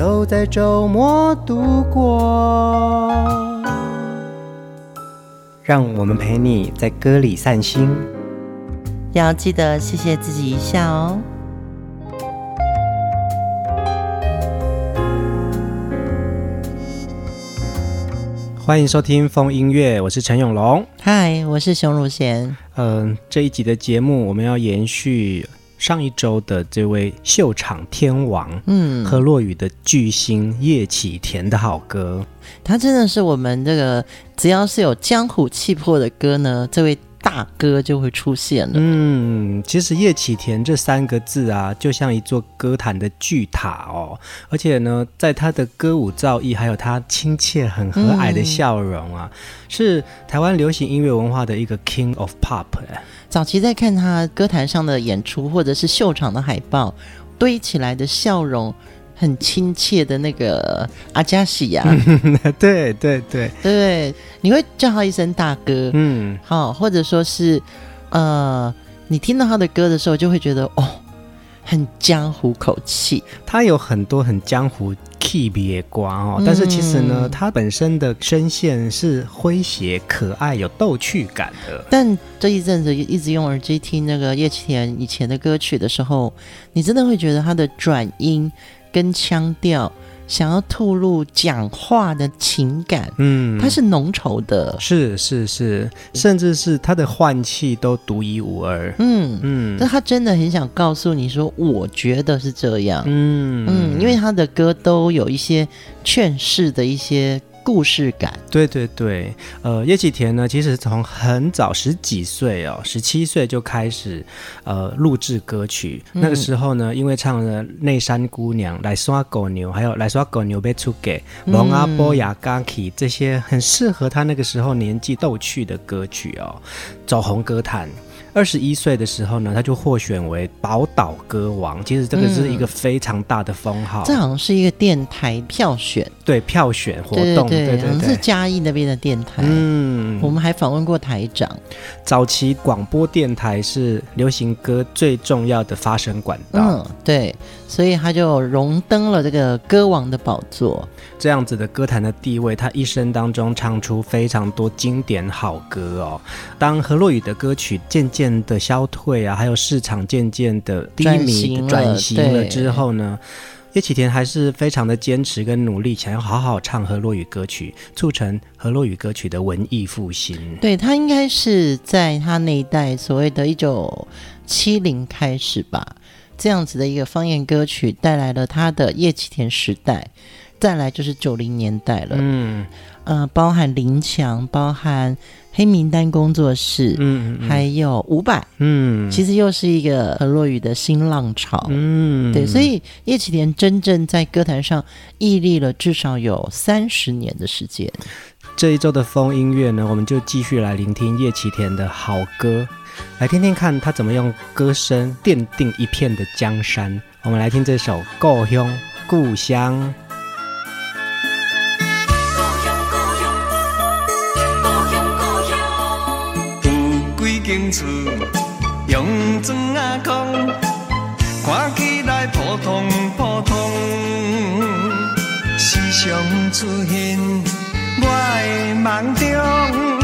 都在周末度过，让我们陪你在歌里散心，要记得谢谢自己一下哦。欢迎收听风音乐，我是陈永龙。嗨，我是熊汝贤。嗯、呃，这一集的节目我们要延续。上一周的这位秀场天王，嗯，何洛雨的巨星叶启田的好歌，他真的是我们这个只要是有江湖气魄的歌呢，这位大哥就会出现了。嗯，其实叶启田这三个字啊，就像一座歌坛的巨塔哦，而且呢，在他的歌舞造诣，还有他亲切很和蔼的笑容啊，嗯、是台湾流行音乐文化的一个 King of Pop。早期在看他歌坛上的演出，或者是秀场的海报，堆起来的笑容，很亲切的那个阿加西呀，对对对。对，你会叫他一声大哥，嗯，好，或者说是，呃，你听到他的歌的时候，就会觉得哦，很江湖口气，他有很多很江湖。气别光哦，但是其实呢，他、嗯、本身的声线是诙谐、可爱、有逗趣感的。但这一阵子一直用耳机听那个叶启田以前的歌曲的时候，你真的会觉得他的转音跟腔调。想要吐露讲话的情感，嗯，它是浓稠的，是是是，甚至是他的换气都独一无二，嗯嗯，但他真的很想告诉你说，我觉得是这样，嗯。嗯，因为他的歌都有一些劝世的一些。故事感，对对对，呃，叶启田呢，其实从很早十几岁哦，十七岁就开始呃录制歌曲。嗯、那个时候呢，因为唱了《内山姑娘》、《来耍狗牛》，还有《来耍狗牛被出给》、《蒙阿波雅嘎奇》这些很适合他那个时候年纪逗趣的歌曲哦，走红歌坛。二十一岁的时候呢，他就获选为宝岛歌王。其实这个是一个非常大的封号。嗯、这好像是一个电台票选，对票选活动，对对对，好像是嘉义那边的电台。嗯，我们还访问过台长。早期广播电台是流行歌最重要的发声管道。嗯，对，所以他就荣登了这个歌王的宝座。这样子的歌坛的地位，他一生当中唱出非常多经典好歌哦。当何洛雨的歌曲渐渐渐的消退啊，还有市场渐渐的低迷转型了之后呢，叶启田还是非常的坚持跟努力，想要好好唱河洛语歌曲，促成河洛语歌曲的文艺复兴。对，他应该是在他那一代所谓的一九七零开始吧，这样子的一个方言歌曲带来了他的叶启田时代，再来就是九零年代了。嗯，呃，包含林强，包含。黑名单工作室，嗯，嗯还有伍佰，嗯，其实又是一个河洛雨的新浪潮，嗯，对，所以叶启田真正在歌坛上屹立了至少有三十年的时间。这一周的风音乐呢，我们就继续来聆听叶启田的好歌，来听听看他怎么用歌声奠定一片的江山。我们来听这首《故乡故乡》。厝用砖仔空，看起来普通普通。时常出现我的梦中，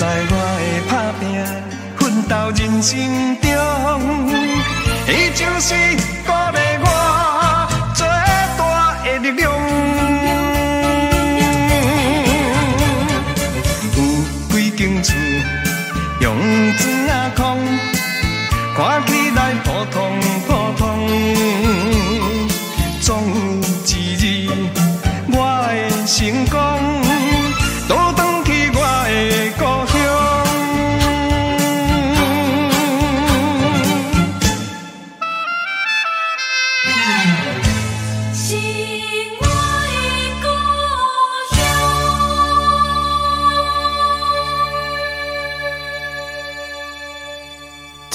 在我的打拼奋斗人生中，伊就是鼓励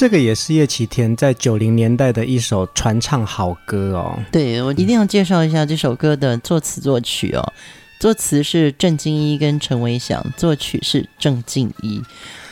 这个也是叶启田在九零年代的一首传唱好歌哦。对，我一定要介绍一下这首歌的作词作曲哦。作词是郑经一跟陈维祥，作曲是郑敬一。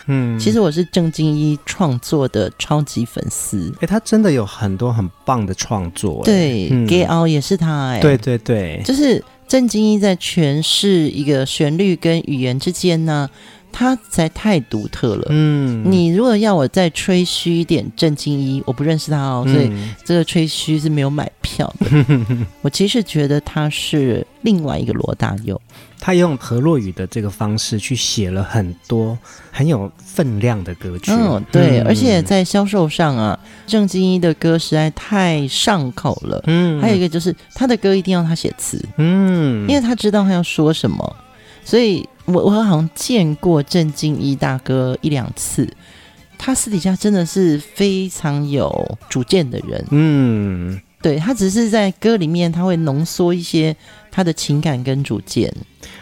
嗯，其实我是郑经一创作的超级粉丝。哎，他真的有很多很棒的创作。对，嗯，《给奥》也是他。哎，对对对，就是郑经一在诠释一个旋律跟语言之间呢。他实在太独特了。嗯，你如果要我再吹嘘一点郑经一，我不认识他哦，所以这个吹嘘是没有买票的。嗯、我其实觉得他是另外一个罗大佑，他用何洛语的这个方式去写了很多很有分量的歌曲。嗯，对，嗯、而且在销售上啊，郑经一的歌实在太上口了。嗯，还有一个就是他的歌一定要他写词。嗯，因为他知道他要说什么，所以。我我好像见过郑经一大哥一两次，他私底下真的是非常有主见的人。嗯，对，他只是在歌里面他会浓缩一些他的情感跟主见。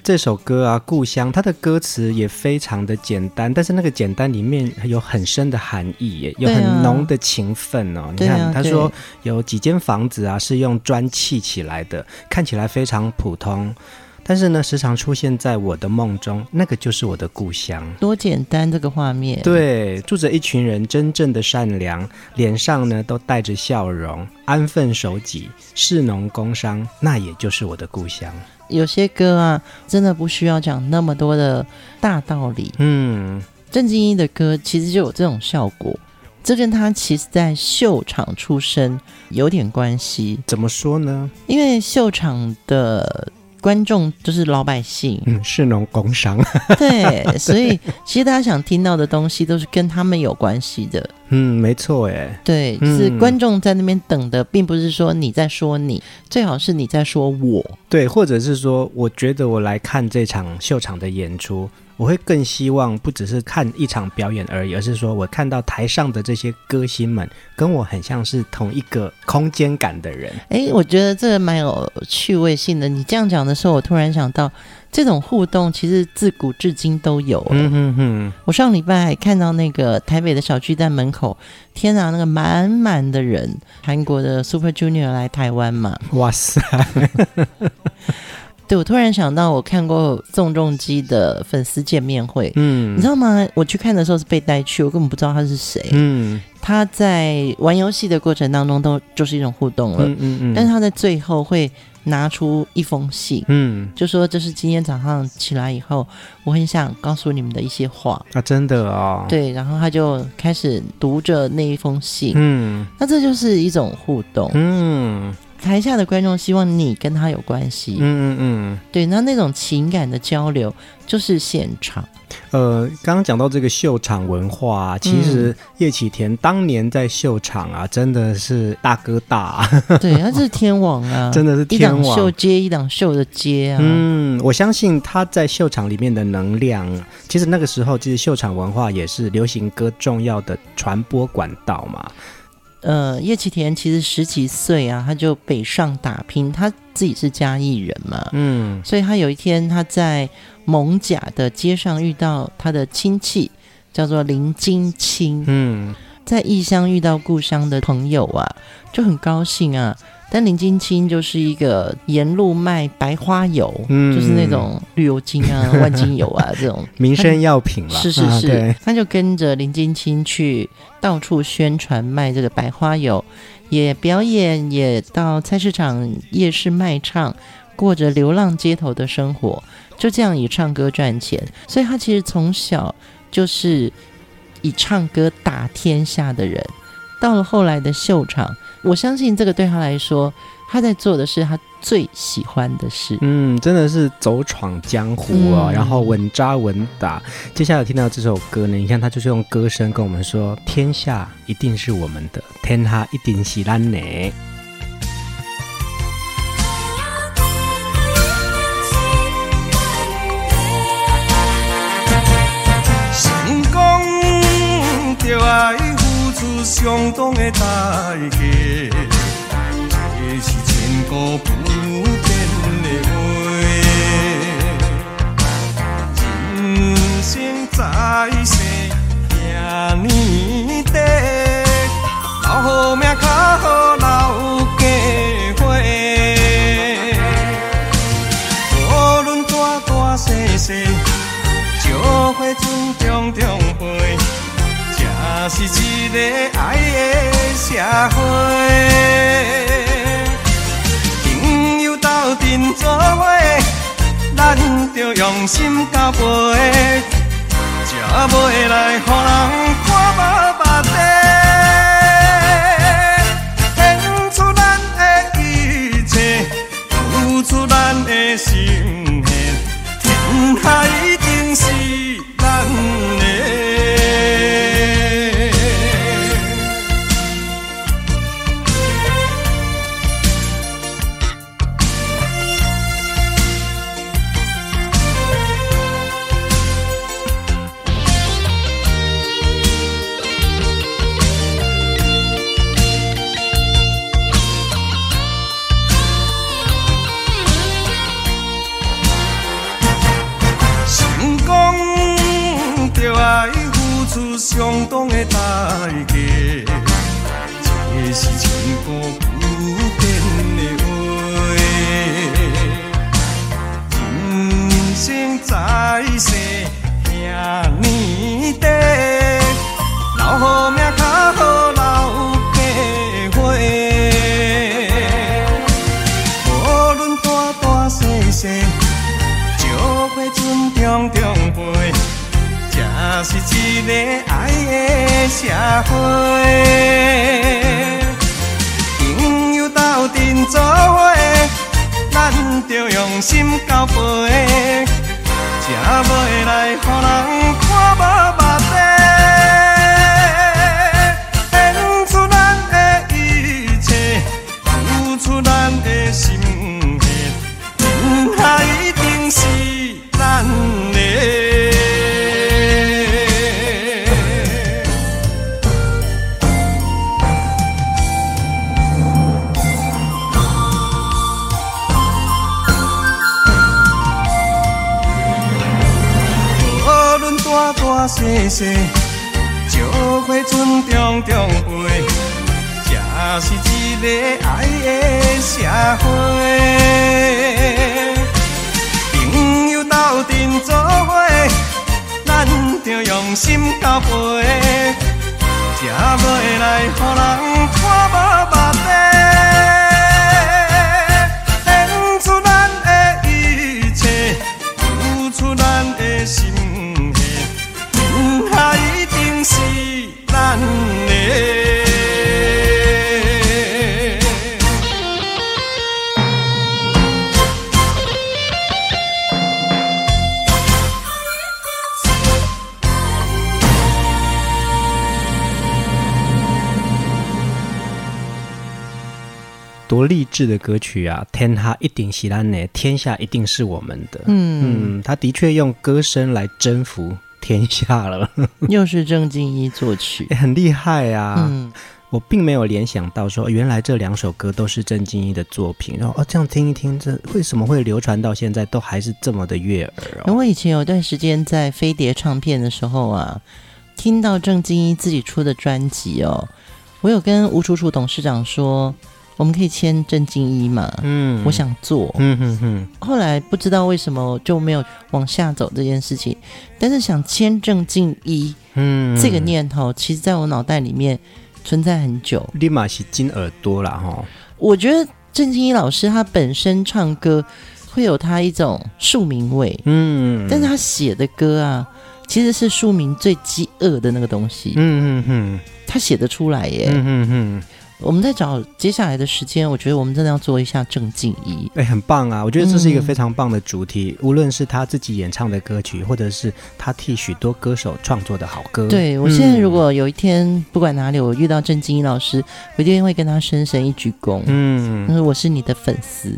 这首歌啊，《故乡》，它的歌词也非常的简单，但是那个简单里面有很深的含义，有很浓的情分哦。你看，他说有几间房子啊是用砖砌起来的，看起来非常普通。但是呢，时常出现在我的梦中，那个就是我的故乡。多简单这个画面。对，住着一群人，真正的善良，脸上呢都带着笑容，安分守己，士农工商，那也就是我的故乡。有些歌啊，真的不需要讲那么多的大道理。嗯，郑敬一的歌其实就有这种效果，这跟他其实在秀场出身有点关系。怎么说呢？因为秀场的。观众就是老百姓，嗯，是农工商，对，所以其实大家想听到的东西都是跟他们有关系的。嗯，没错，哎，对，就是观众在那边等的，并不是说你在说你，最好是你在说我，对，或者是说，我觉得我来看这场秀场的演出。我会更希望不只是看一场表演而已，而是说我看到台上的这些歌星们跟我很像是同一个空间感的人。哎，我觉得这个蛮有趣味性的。你这样讲的时候，我突然想到，这种互动其实自古至今都有。嗯哼哼。我上礼拜还看到那个台北的小巨蛋门口，天啊，那个满满的人，韩国的 Super Junior 来台湾嘛？哇塞！对，我突然想到，我看过宋仲基的粉丝见面会，嗯，你知道吗？我去看的时候是被带去，我根本不知道他是谁，嗯，他在玩游戏的过程当中都就是一种互动了，嗯嗯嗯，但是他在最后会拿出一封信，嗯，就说这是今天早上起来以后，我很想告诉你们的一些话啊，真的啊，对，然后他就开始读着那一封信，嗯，那这就是一种互动，嗯。台下的观众希望你跟他有关系，嗯嗯嗯，对，那那种情感的交流就是现场。呃，刚刚讲到这个秀场文化啊，其实叶启田当年在秀场啊，真的是大哥大啊，对，他是天王啊，真的是天王，一档秀接一档秀的接啊。嗯，我相信他在秀场里面的能量，其实那个时候其实秀场文化也是流行歌重要的传播管道嘛。呃，叶启田其实十几岁啊，他就北上打拼。他自己是嘉义人嘛，嗯，所以他有一天他在蒙甲的街上遇到他的亲戚，叫做林金清，嗯，在异乡遇到故乡的朋友啊，就很高兴啊。但林金清就是一个沿路卖白花油，嗯，就是那种绿油精啊、万金油啊这种民生药品了。是是是，啊、他就跟着林金清去到处宣传卖这个白花油，也表演，也到菜市场、夜市卖唱，过着流浪街头的生活，就这样以唱歌赚钱。所以他其实从小就是以唱歌打天下的人。到了后来的秀场，我相信这个对他来说，他在做的是他最喜欢的事。嗯，真的是走闯江湖哦，嗯、然后稳扎稳打。接下来听到这首歌呢，你看他就是用歌声跟我们说：“天下一定是我们的，天下一定是咱的。”成功就爱。出相当的代价，社会，朋友斗阵作伙，咱着用心交陪，才袂来互人看无目的，才志的歌曲啊！天下一定是咱的，天下一定是我们的。嗯嗯，他的确用歌声来征服。天下了，又是郑敬一作曲，欸、很厉害啊！嗯，我并没有联想到说，原来这两首歌都是郑敬一的作品。然后哦，这样听一听，这为什么会流传到现在，都还是这么的悦耳哦？我以前有段时间在飞碟唱片的时候啊，听到郑敬一自己出的专辑哦，我有跟吴楚楚董事长说。我们可以签郑敬一嘛？嗯，我想做。嗯哼哼。后来不知道为什么就没有往下走这件事情，但是想签郑敬一，嗯，这个念头其实在我脑袋里面存在很久。立马是金耳朵了哈。我觉得郑敬一老师他本身唱歌会有他一种庶民味，嗯，但是他写的歌啊，其实是庶民最饥饿的那个东西。嗯嗯嗯，他写得出来耶。嗯哼哼。我们在找接下来的时间，我觉得我们真的要做一下郑敬怡，哎，很棒啊！我觉得这是一个非常棒的主题，嗯、无论是他自己演唱的歌曲，或者是他替许多歌手创作的好歌。对，我现在如果有一天、嗯、不管哪里我遇到郑敬怡老师，我一定会跟他深深一鞠躬。嗯，因为我是你的粉丝。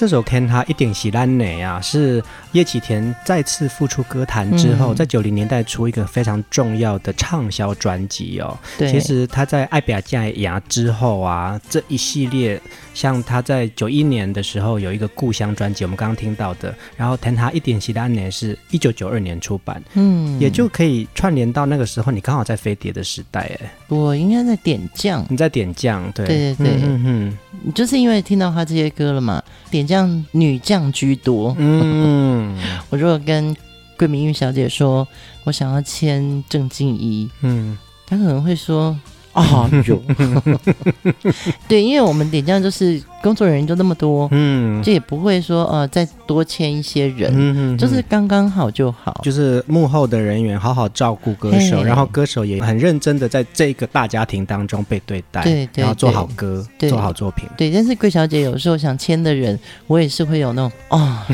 这首《看他一定是咱的》啊，是叶启田再次复出歌坛之后，嗯、在九零年代出一个非常重要的畅销专辑哦。对，其实他在《爱拼才会赢》之后啊，这一系列，像他在九一年的时候有一个《故乡》专辑，我们刚刚听到的，然后《看他一定是咱的》是一九九二年出版，嗯，也就可以串联到那个时候，你刚好在飞碟的时代，哎，我应该在点将，你在点将，对。对对对，嗯嗯，你就是因为听到他这些歌了嘛，点。这样女将居多，嗯，我如果跟桂明玉小姐说，我想要签郑静怡，嗯，她可能会说。啊，有。对，因为我们点将就是工作人员就那么多，嗯，就也不会说呃再多签一些人，嗯嗯，就是刚刚好就好，就是幕后的人员好好照顾歌手，然后歌手也很认真的在这个大家庭当中被对待，对，对，对，然后做好歌，做好作品，对。但是桂小姐有时候想签的人，我也是会有那种啊，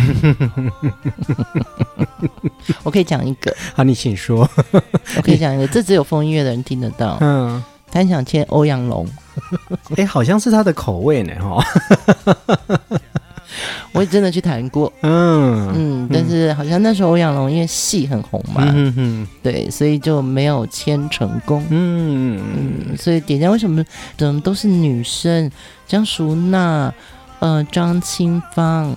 我可以讲一个，好，你请说，我可以讲一个，这只有风音乐的人听得到，嗯。他很想签欧阳龙，哎，好像是他的口味呢，哈。我也真的去谈过，嗯。嗯，但是好像那时候欧阳龙因为戏很红嘛，嗯哼，对，所以就没有签成功，嗯嗯，所以点将为什么怎么都是女生，江淑娜，呃，张清芳。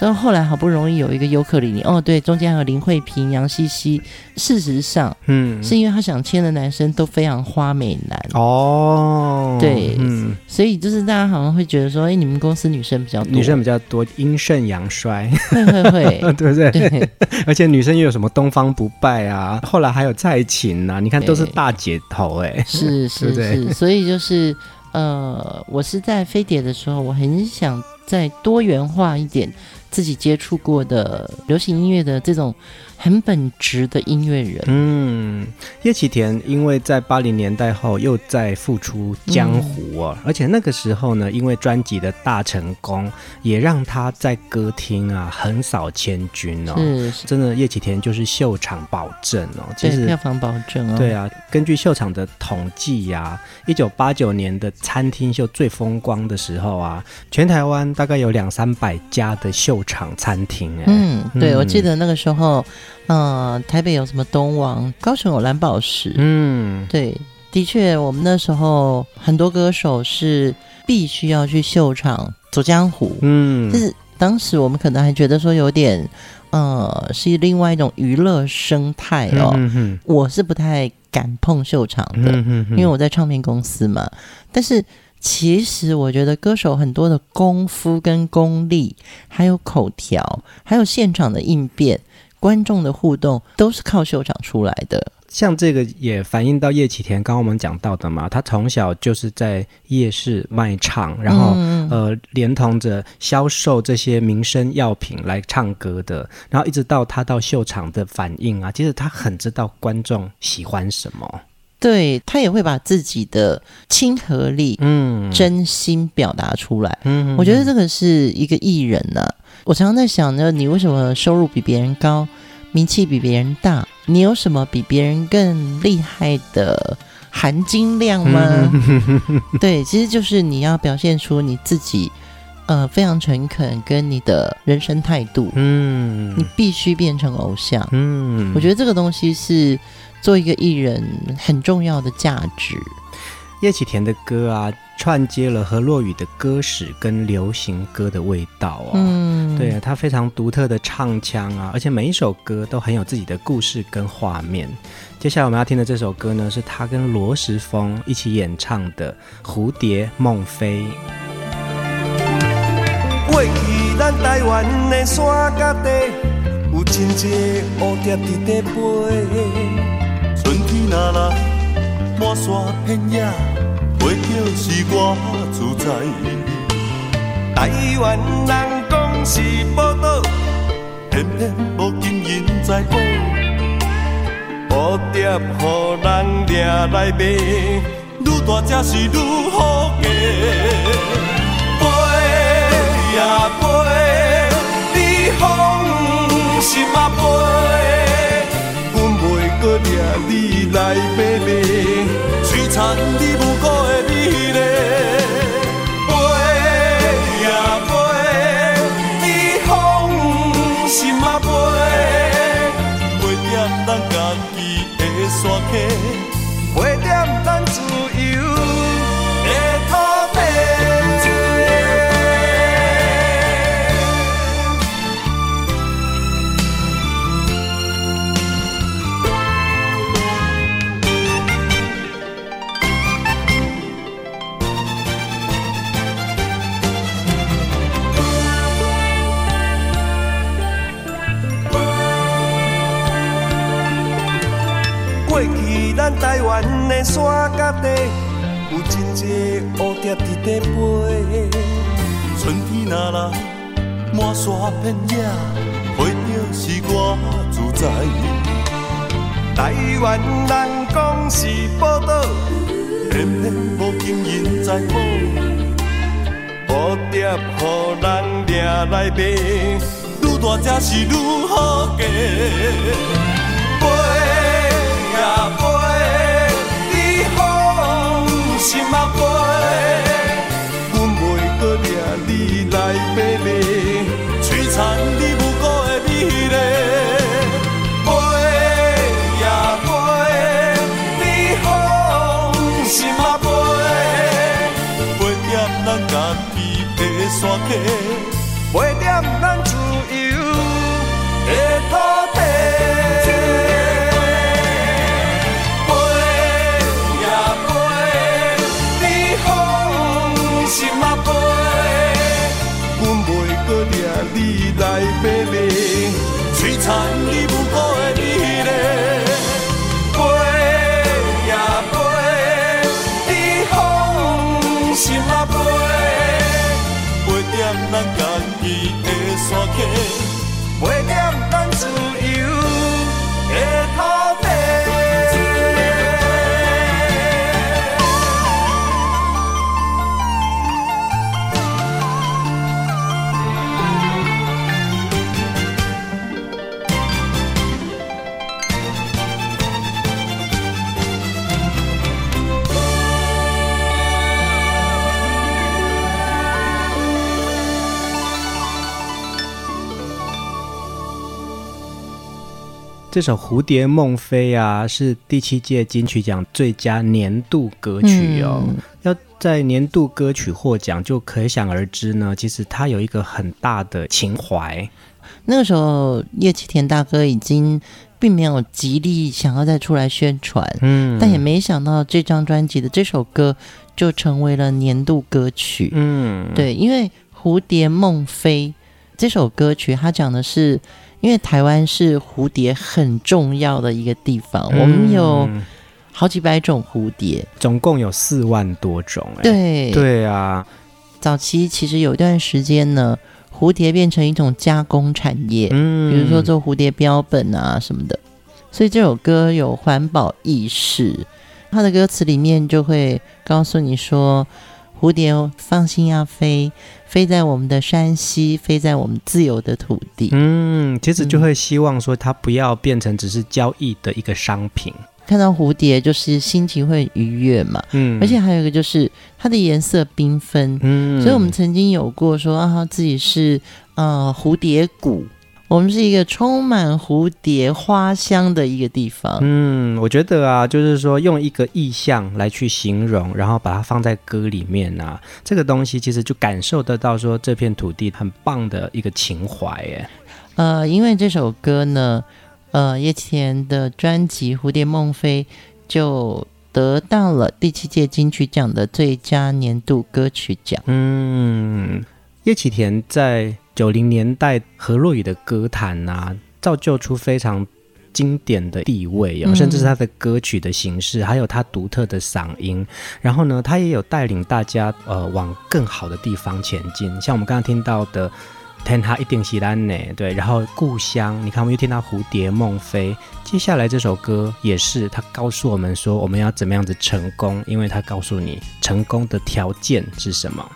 然后后来好不容易有一个尤克里里哦，对，中间还有林慧萍、杨西西。事实上，嗯，是因为他想签的男生都非常花美男。哦，对，嗯，所以就是大家好像会觉得说，哎，你们公司女生比较多，女生比较多，阴盛阳衰，会会会，对不对？对，而且女生又有什么东方不败啊，后来还有蔡琴呐，你看都是大姐头哎，是是是，所以就是呃，我是在飞碟的时候，我很想再多元化一点。自己接触过的流行音乐的这种很本职的音乐人。嗯，叶启田因为在八零年代后又再复出江湖哦，嗯、而且那个时候呢，因为专辑的大成功，也让他在歌厅啊横扫千军哦。是，是真的，叶启田就是秀场保证哦。其实票房保证哦。对啊，根据秀场的统计呀、啊，一九八九年的餐厅秀最风光的时候啊，全台湾大概有两三百家的秀场餐厅哎。嗯，对，我记得那个时候。嗯、呃，台北有什么东王，高雄有蓝宝石。嗯，对，的确，我们那时候很多歌手是必须要去秀场走江湖。嗯，就是当时我们可能还觉得说有点，呃，是另外一种娱乐生态哦。嗯、哼我是不太敢碰秀场的，嗯、哼哼因为我在唱片公司嘛。但是其实我觉得歌手很多的功夫跟功力，还有口条，还有现场的应变。观众的互动都是靠秀场出来的，像这个也反映到叶启田刚刚我们讲到的嘛，他从小就是在夜市卖唱，然后、嗯、呃连同着销售这些民生药品来唱歌的，然后一直到他到秀场的反应啊，其实他很知道观众喜欢什么，对，他也会把自己的亲和力、嗯。真心表达出来，嗯，我觉得这个是一个艺人呢、啊。我常常在想着，你为什么收入比别人高，名气比别人大？你有什么比别人更厉害的含金量吗？对，其实就是你要表现出你自己，呃，非常诚恳，跟你的人生态度。嗯，你必须变成偶像。嗯，我觉得这个东西是做一个艺人很重要的价值。叶启田的歌啊，串接了何洛雨的歌史跟流行歌的味道哦。嗯，对啊，他非常独特的唱腔啊，而且每一首歌都很有自己的故事跟画面。接下来我们要听的这首歌呢，是他跟罗时丰一起演唱的《蝴蝶梦飞》。过去咱台湾的山有真济蝴蝶伫咧飞，春天来了。满山遍野，飞就是我自在。台湾人讲是宝岛，偏偏无金银财宝。蝴蝶予人掠来卖，愈大只是愈好价。飞呀飞，你放心啊飞，阮袂阁掠你来买卖。璨你无辜的美丽，飞呀飞，你放心啊飞，飞踮咱家己的山溪，飞踮咱台湾的山脚底，有真济蝴蝶伫底飞。春天若来，满山遍野，花鸟是我自在。台湾人讲是宝岛，偏偏无金银财宝。蝴蝶予人掠来卖，愈大只是愈好价。心啊飞，阮袂阁掠你来买卖，璀璨你无辜的美丽。飞呀飞，你放心啊飞，飞踮咱家己的山溪，飞踮咱你来买卖，璀璨你无辜的美丽。飞呀飞，你放心啊飞，飞踮咱家己的山溪，这首《蝴蝶梦飞》啊，是第七届金曲奖最佳年度歌曲哦。嗯、要在年度歌曲获奖，就可想而知呢。其实它有一个很大的情怀。那个时候，叶启田大哥已经并没有极力想要再出来宣传，嗯，但也没想到这张专辑的这首歌就成为了年度歌曲。嗯，对，因为《蝴蝶梦飞》这首歌曲，它讲的是。因为台湾是蝴蝶很重要的一个地方，嗯、我们有好几百种蝴蝶，总共有四万多种。对。对啊，早期其实有一段时间呢，蝴蝶变成一种加工产业，嗯，比如说做蝴蝶标本啊什么的，所以这首歌有环保意识，它的歌词里面就会告诉你说。蝴蝶放心要飞，飞在我们的山西，飞在我们自由的土地。嗯，其实就会希望说它不要变成只是交易的一个商品。看到蝴蝶就是心情会愉悦嘛。嗯，而且还有一个就是它的颜色缤纷。嗯，所以我们曾经有过说啊，自己是呃蝴蝶谷。我们是一个充满蝴蝶花香的一个地方。嗯，我觉得啊，就是说用一个意象来去形容，然后把它放在歌里面啊，这个东西其实就感受得到说这片土地很棒的一个情怀耶。呃，因为这首歌呢，呃，叶启田的专辑《蝴蝶梦飞》就得到了第七届金曲奖的最佳年度歌曲奖。嗯，叶启田在。九零年代何洛雨的歌坛啊，造就出非常经典的地位哦，甚至是他的歌曲的形式，还有他独特的嗓音。然后呢，他也有带领大家呃往更好的地方前进。像我们刚刚听到的《天下一定是咱的》，对，然后故乡，你看我们又听到《蝴蝶梦飞》。接下来这首歌也是他告诉我们说，我们要怎么样子成功，因为他告诉你成功的条件是什么。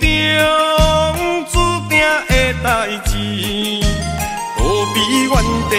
中注定的代志，何必怨地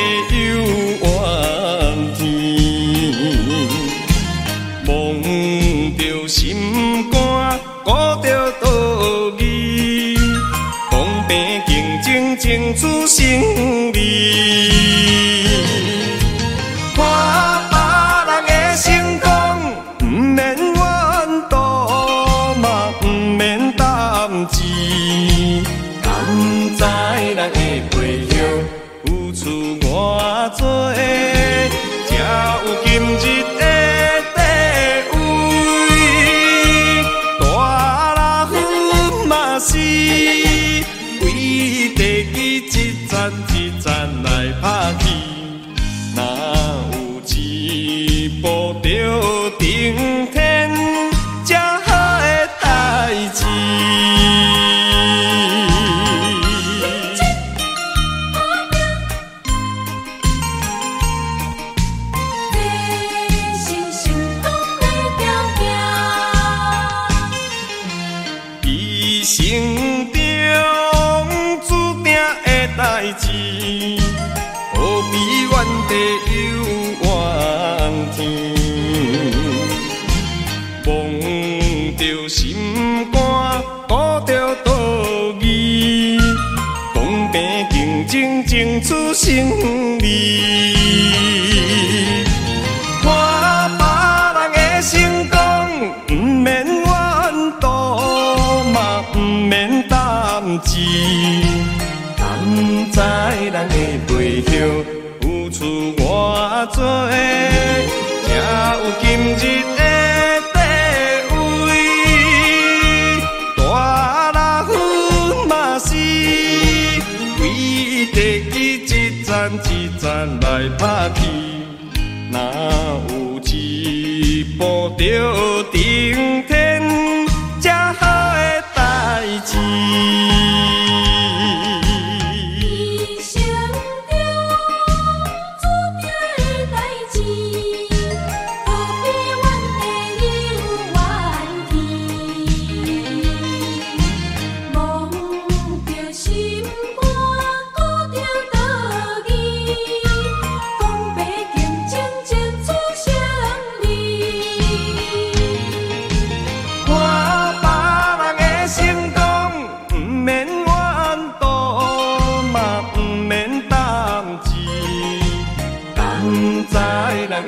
望着心肝，鼓着斗意，争取胜利。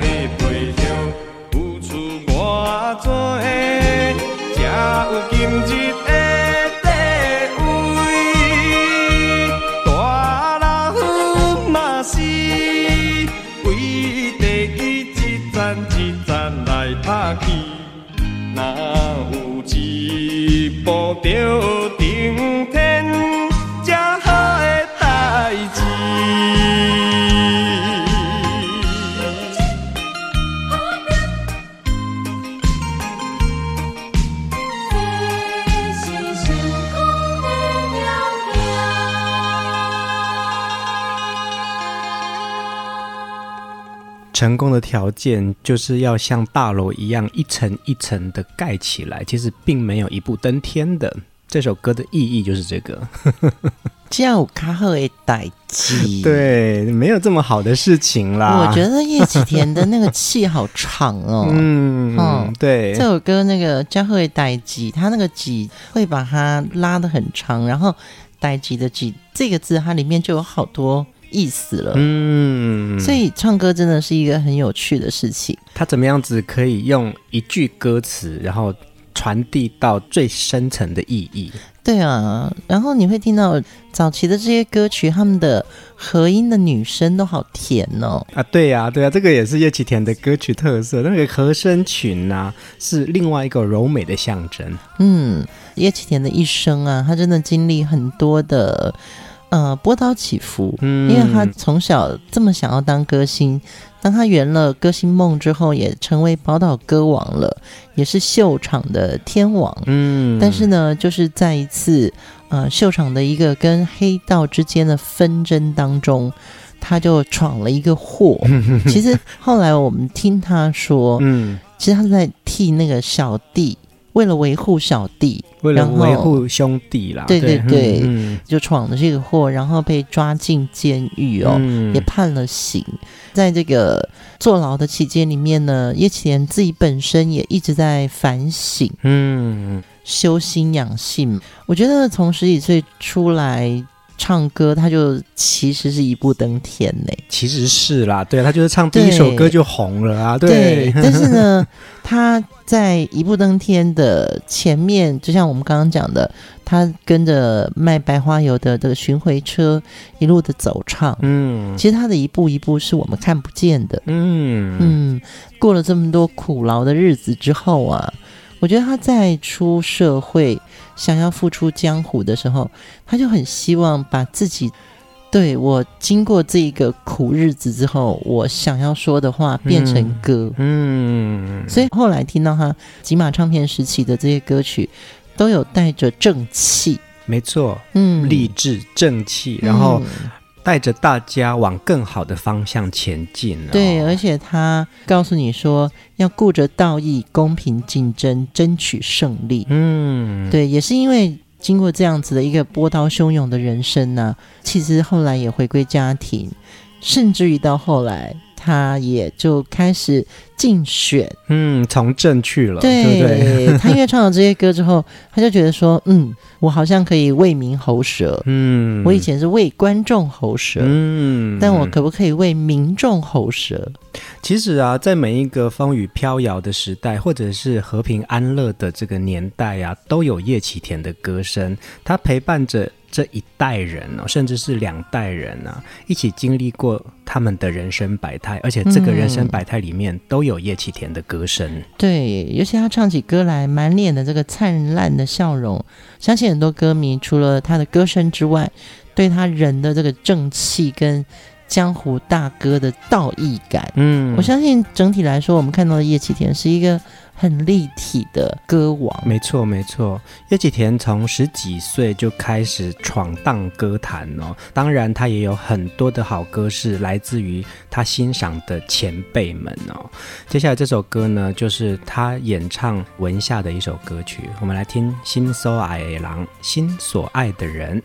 你陪着，付出我做，才有今日的地位。大老嘛是为地基一层一层来拍起，若有一步着。成功的条件就是要像大楼一样一层一层的盖起来，其实并没有一步登天的。这首歌的意义就是这个，叫卡赫的代志。对，没有这么好的事情啦。我觉得叶启田的那个气好长哦。嗯嗯，对，这首歌那个加赫的代志，他那个志会把它拉的很长，然后代志的志这个字，它里面就有好多。意思了，嗯，所以唱歌真的是一个很有趣的事情。他怎么样子可以用一句歌词，然后传递到最深层的意义？对啊，然后你会听到早期的这些歌曲，他们的和音的女声都好甜哦。啊，对呀、啊，对呀、啊，这个也是叶启田的歌曲特色。那个和声群啊，是另外一个柔美的象征。嗯，叶启田的一生啊，他真的经历很多的。呃，波涛起伏，嗯，因为他从小这么想要当歌星，当他圆了歌星梦之后，也成为宝岛歌王了，也是秀场的天王，嗯，但是呢，就是在一次呃秀场的一个跟黑道之间的纷争当中，他就闯了一个祸。其实后来我们听他说，嗯，其实他是在替那个小弟。为了维护小弟，为了维护兄弟啦，对对对，嗯、就闯了这个祸，然后被抓进监狱哦，嗯、也判了刑。在这个坐牢的期间里面呢，叶启田自己本身也一直在反省，嗯，修心养性。我觉得从十几岁出来。唱歌，他就其实是一步登天呢。其实是啦，对，他就是唱第一首歌就红了啊。对，对，但是呢，他在一步登天的前面，就像我们刚刚讲的，他跟着卖白花油的这个巡回车一路的走唱。嗯，其实他的一步一步是我们看不见的。嗯嗯，过了这么多苦劳的日子之后啊。我觉得他在出社会想要复出江湖的时候，他就很希望把自己对我经过这个苦日子之后，我想要说的话变成歌。嗯，嗯，所以后来听到他吉马唱片时期的这些歌曲，都有带着正气。没错，嗯，励志正气，然后。带着大家往更好的方向前进。对，而且他告诉你说，要顾着道义、公平竞争，争取胜利。嗯，对，也是因为经过这样子的一个波涛汹涌的人生呢、啊，其实后来也回归家庭，甚至于到后来。他也就开始竞选，嗯，从政去了，对，对对？他因为唱了这些歌之后，他就觉得说，嗯，我好像可以为民喉舌，嗯，我以前是为观众喉舌，嗯，但我可不可以为民众喉舌？其实啊，在每一个风雨飘摇的时代，或者是和平安乐的这个年代啊，都有叶启田的歌声，他陪伴着。这一代人哦，甚至是两代人啊，一起经历过他们的人生百态，而且这个人生百态里面都有叶启田的歌声。嗯。对，尤其他唱起歌来，满脸的这个灿烂的笑容，相信很多歌迷除了他的歌声之外，对他人的这个正气跟江湖大哥的道义感，嗯，我相信整体来说，我们看到的叶启田是一个。很立体的歌王，没错没错。叶启田从十几岁就开始闯荡歌坛哦，当然他也有很多的好歌是来自于他欣赏的前辈们哦。接下来这首歌呢，就是他演唱文夏的一首歌曲，我们来听《心所爱的人》，心所爱的人。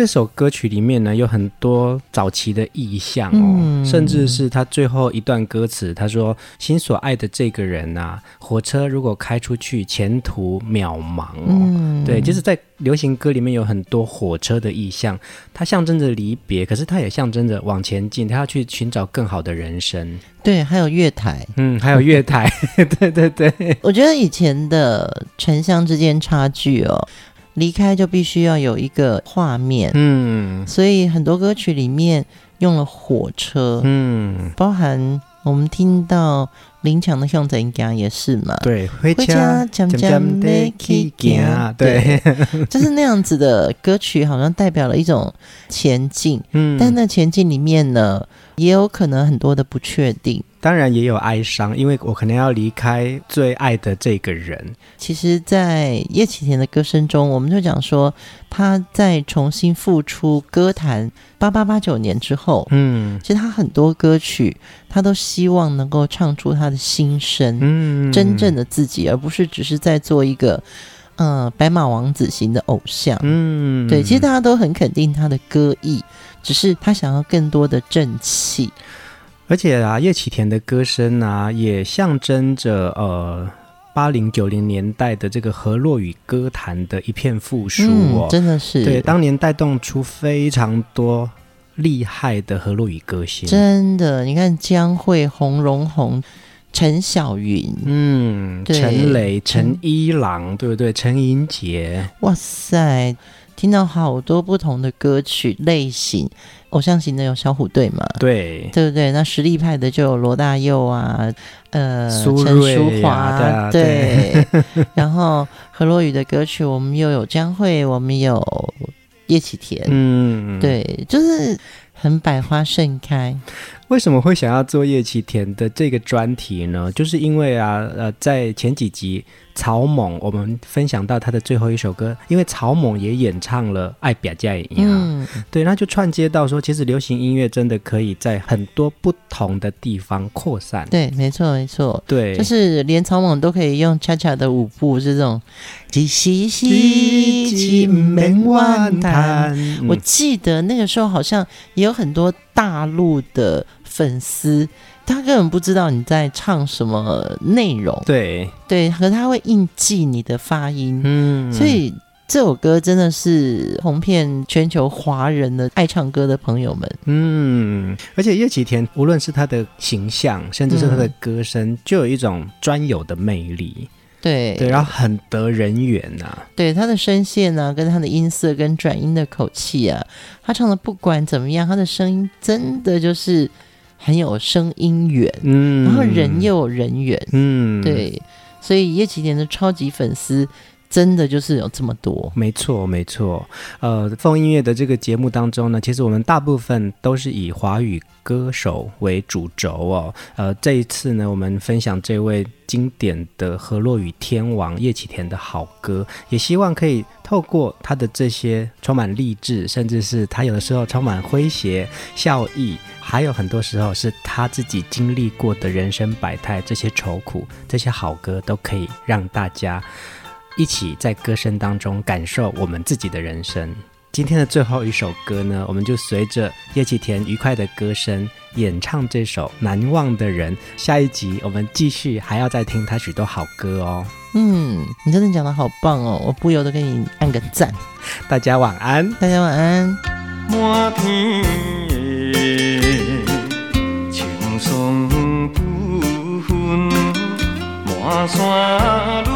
这首歌曲里面呢，有很多早期的意象哦，嗯。甚至是他最后一段歌词，他说：“心所爱的这个人啊，火车如果开出去，前途渺茫哦。嗯。对，就是在流行歌里面有很多火车的意象，它象征着离别，可是它也象征着往前进，他要去寻找更好的人生。对，还有月台，嗯，还有月台，对对对，我觉得以前的城乡之间差距哦，离开就必须要有一个画面，嗯。所以很多歌曲里面用了火车，嗯，包含我们听到林强的《向前行》也是嘛，对，回回家渐渐地去行对，就是那样子的歌曲，好像代表了一种前进，嗯，但那前进里面呢，也有可能很多的不确定。当然也有哀伤，因为我可能要离开最爱的这个人。其实，在叶启田的歌声中，我们就讲说，他在重新复出歌坛八八八九年之后，嗯其实他很多歌曲，他都希望能够唱出他的心声，嗯，真正的自己，而不是只是在做一个呃白马王子型的偶像。嗯，对，其实大家都很肯定他的歌艺，只是他想要更多的正气。而且啊，叶启田的歌声啊，也象征着呃八零九零年代的这个河洛语歌坛的一片复苏哦。嗯，真的是对，当年带动出非常多厉害的河洛语歌星。真的，你看江蕙、洪荣宏、陈小云，嗯，对陈雷、陈一郎，对不对？陈英杰，哇塞，听到好多不同的歌曲类型，偶像型的有小虎队嘛？对，对不对？那实力派的就有罗大佑啊，呃，苏陈淑华，对。然后何洛雨的歌曲，我们又有江蕙，我们有叶启田，嗯，对，就是很百花盛开。为什么会想要做叶启田的这个专题呢？就是因为啊，呃，在前几集草蜢我们分享到他的最后一首歌，因为曹猛也演唱了《爱拼才会赢》，嗯，对，那就串接到说，其实流行音乐真的可以在很多不同的地方扩散。对，没错，没错，对，就是连曹猛都可以用恰恰的舞步，是这种。我记得那个时候好像也有很多大陆的。粉丝他根本不知道你在唱什么内容，对。对，可他会印记你的发音，嗯，所以这首歌真的是红遍全球华人的爱唱歌的朋友们，嗯，而且叶启田无论是他的形象，甚至是他的歌声，嗯、就有一种专有的魅力，对。对，然后很得人缘呐、啊，对他的声线啊，跟他的音色跟转音的口气啊，他唱的不管怎么样，他的声音真的就是。很有声音缘，嗯，然后人又有人缘，嗯，对，所以叶启田的超级粉丝真的就是有这么多，没错，没错。呃，疯音乐的这个节目当中呢，其实我们大部分都是以华语歌手为主轴哦。呃，这一次呢，我们分享这位经典的河洛语天王叶启田的好歌，也希望可以透过他的这些充满励志，甚至是他有的时候充满诙谐笑意。还有很多时候是他自己经历过的人生百态，这些愁苦，这些好歌都可以让大家一起在歌声当中感受我们自己的人生。今天的最后一首歌呢，我们就随着叶启田愉快的歌声演唱这首《难忘的人》。下一集我们继续还要再听他许多好歌哦。嗯，你真的讲得好棒哦，我不由得给你按个赞。大家晚安，大家晚安。霜不分，满山